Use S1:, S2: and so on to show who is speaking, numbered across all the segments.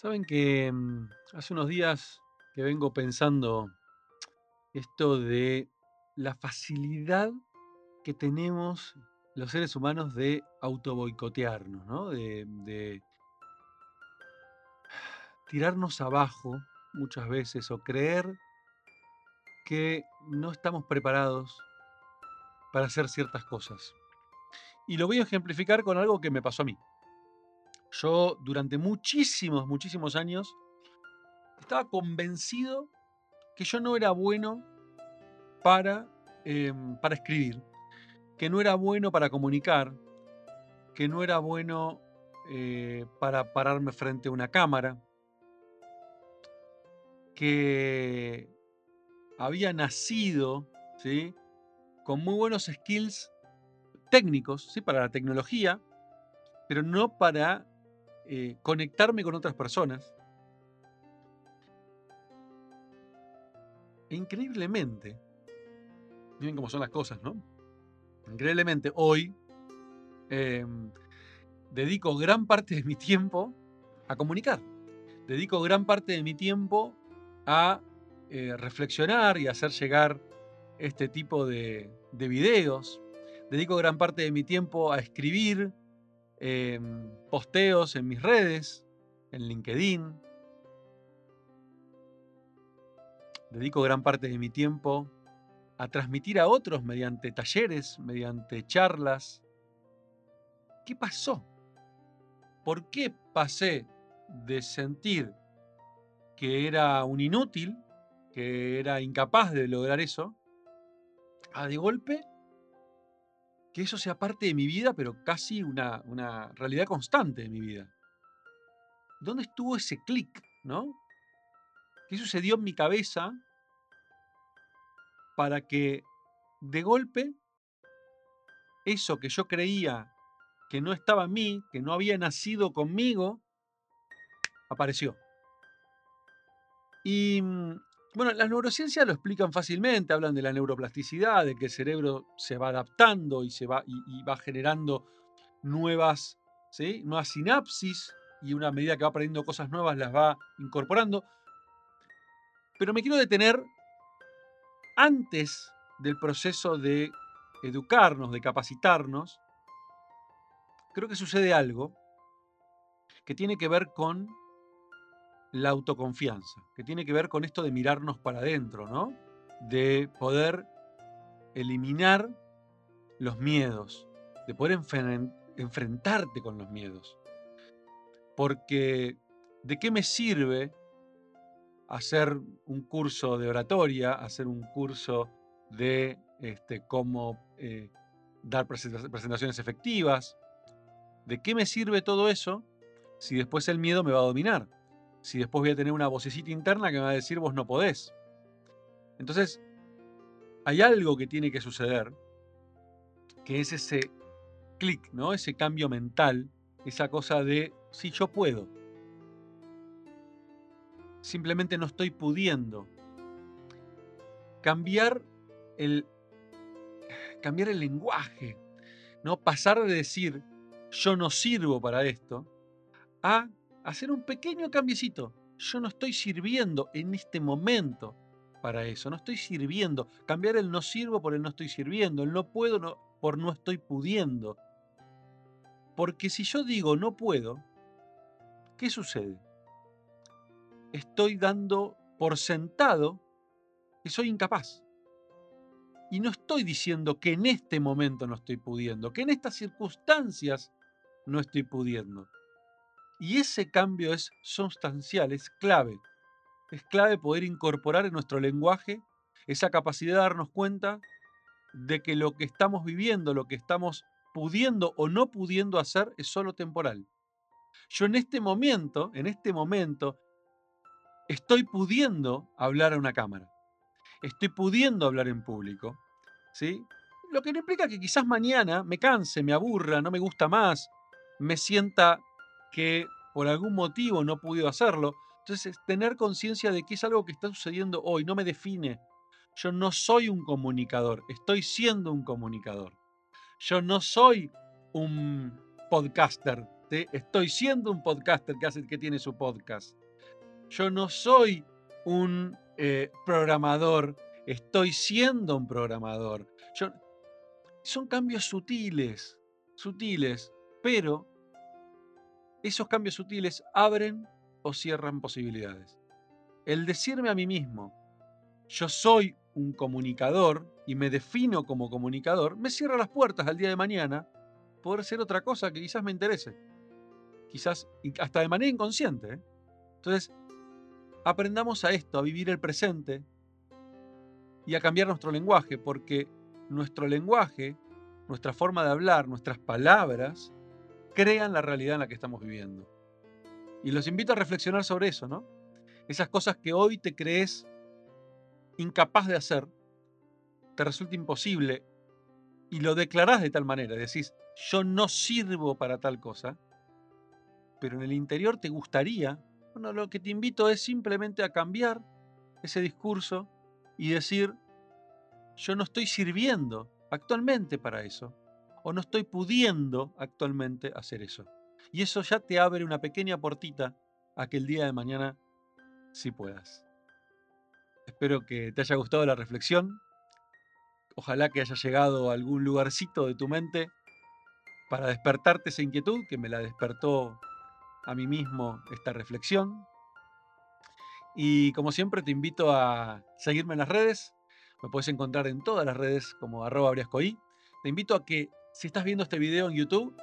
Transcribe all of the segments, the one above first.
S1: Saben que mm, hace unos días que vengo pensando esto de la facilidad que tenemos los seres humanos de autoboicotearnos, ¿no? De, de tirarnos abajo muchas veces o creer que no estamos preparados para hacer ciertas cosas. Y lo voy a ejemplificar con algo que me pasó a mí. Yo durante muchísimos, muchísimos años estaba convencido que yo no era bueno para, em, para escribir, que no era bueno para comunicar, que no era bueno eh, para pararme frente a una cámara, que había nacido ¿sí? con muy buenos skills técnicos ¿sí? para la tecnología, pero no para eh, conectarme con otras personas. E increíblemente, miren cómo son las cosas, ¿no? Increíblemente, hoy em, dedico gran parte de mi tiempo a comunicar. Dedico gran parte de mi tiempo a eh, reflexionar y hacer llegar este tipo de, de videos. Dedico gran parte de mi tiempo a escribir, Em, posteos en mis redes, en LinkedIn. Dedico gran parte de mi tiempo a transmitir a otros mediante talleres, mediante charlas. ¿Qué pasó? ¿Por qué pasé de sentir que era un inútil, que era incapaz de lograr eso, a de golpe que eso sea parte de mi vida, pero casi una, una realidad constante de mi vida. ¿Dónde estuvo ese clic, no? ¿Qué sucedió en mi cabeza para que de golpe eso que yo creía que no estaba en mí, que no había nacido conmigo, apareció? Y mm, bueno, las neurociencias lo explican fácilmente, hablan de la neuroplasticidad, de que el cerebro se va adaptando y, se va, y, va generando nuevas, ¿sí? nuevas sinapsis y una medida que va aprendiendo cosas nuevas las va incorporando. Pero me quiero detener antes del proceso de educarnos, de capacitarnos. Creo que sucede algo que tiene que ver con la autoconfianza, que tiene que ver con esto de mirarnos para adentro, ¿no? De poder eliminar los miedos, de poder enfrentarte con los miedos. Porque, ¿de qué me sirve hacer un curso de oratoria, hacer un curso de este, cómo eh, dar presentaciones efectivas? ¿De qué me sirve todo eso si después el miedo me va a dominar? Si después voy a tener una vocecita interna que me va a decir vos no podés. Entonces, hay algo que tiene que suceder, que es ese clic, ¿no? Ese cambio mental, esa cosa de si yo puedo. Simplemente no estoy pudiendo. Cambiar el cambiar el lenguaje, ¿no? Pasar de decir yo no sirvo para esto a hacer un pequeño cambiecito. Yo no estoy sirviendo en este momento para eso, no estoy sirviendo. Cambiar el no sirvo por el no estoy sirviendo, el no puedo por no estoy pudiendo. Porque si yo digo no puedo, ¿qué sucede? Estoy dando por sentado que soy incapaz. Y no estoy diciendo que en este momento no estoy pudiendo, que en estas circunstancias no estoy pudiendo. Y ese cambio es sustancial, es clave. Es clave poder incorporar en nuestro lenguaje esa capacidad de darnos cuenta de que lo que estamos viviendo, lo que estamos pudiendo o no pudiendo hacer es solo temporal. Yo en este momento, en este momento, estoy pudiendo hablar a una cámara. Estoy pudiendo hablar en público. ¿sí? Lo que no implica que quizás mañana me canse, me aburra, no me gusta más, me sienta que por algún motivo no pudo hacerlo. Entonces, tener conciencia de que es algo que está sucediendo hoy, no me define. Yo no soy un comunicador, estoy siendo un comunicador. Yo no soy un podcaster. Estoy siendo un podcaster que, hace, que tiene su podcast. Yo no soy un eh, programador, estoy siendo un programador. son cambios sutiles, sutiles, pero esos cambios sutiles abren o cierran posibilidades. El decirme a mí mismo, yo soy un comunicador y me defino como comunicador, me cierra las puertas al día de mañana poder hacer otra cosa que quizás me interese. Quizás hasta de manera inconsciente. ¿eh? Entonces, aprendamos a esto, a vivir el presente y a cambiar nuestro lenguaje, porque nuestro lenguaje, nuestra forma de hablar, nuestras palabras, crean la realidad en la que estamos viviendo. Y los invito a reflexionar sobre eso, ¿no? Esas cosas que hoy te crees incapaz de hacer, te resulta imposible y lo declarás de tal manera, decís, yo no sirvo para tal cosa, pero en el interior te gustaría bueno, lo que te invito es simplemente a cambiar ese discurso y decir, yo no estoy sirviendo actualmente para eso, o no estoy pudiendo actualmente hacer eso. Y eso ya te abre una pequeña portita a que el día de mañana sí puedas. Espero que te haya gustado la reflexión. Ojalá que haya llegado a algún lugarcito de tu mente para despertarte esa inquietud que me la despertó a mí mismo esta reflexión. Y como siempre te invito a seguirme en las redes. Me puedes encontrar en todas las redes como arroba. Te invito a que si estás viendo este video en YouTube,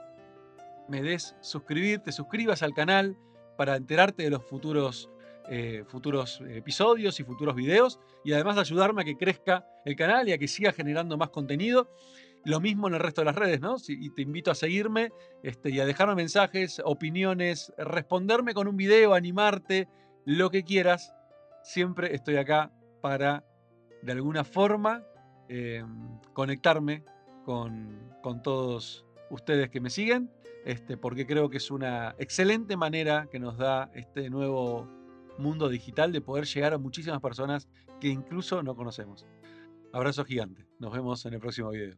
S1: me des suscribir, te suscribas al canal para enterarte de los futuros, eh, futuros episodios y futuros videos y además ayudarme a que crezca el canal y a que siga generando más contenido. Lo mismo en el resto de las redes, ¿no? Y te invito a seguirme este, y a dejarme mensajes, opiniones, responderme con un video, animarte, lo que quieras. Siempre estoy acá para, de alguna forma, em, conectarme con, todos ustedes que me siguen, este, porque creo que es una excelente manera que nos da este nuevo mundo digital de poder llegar a muchísimas personas que incluso no conocemos. Abrazo gigante. Nos vemos en el próximo video.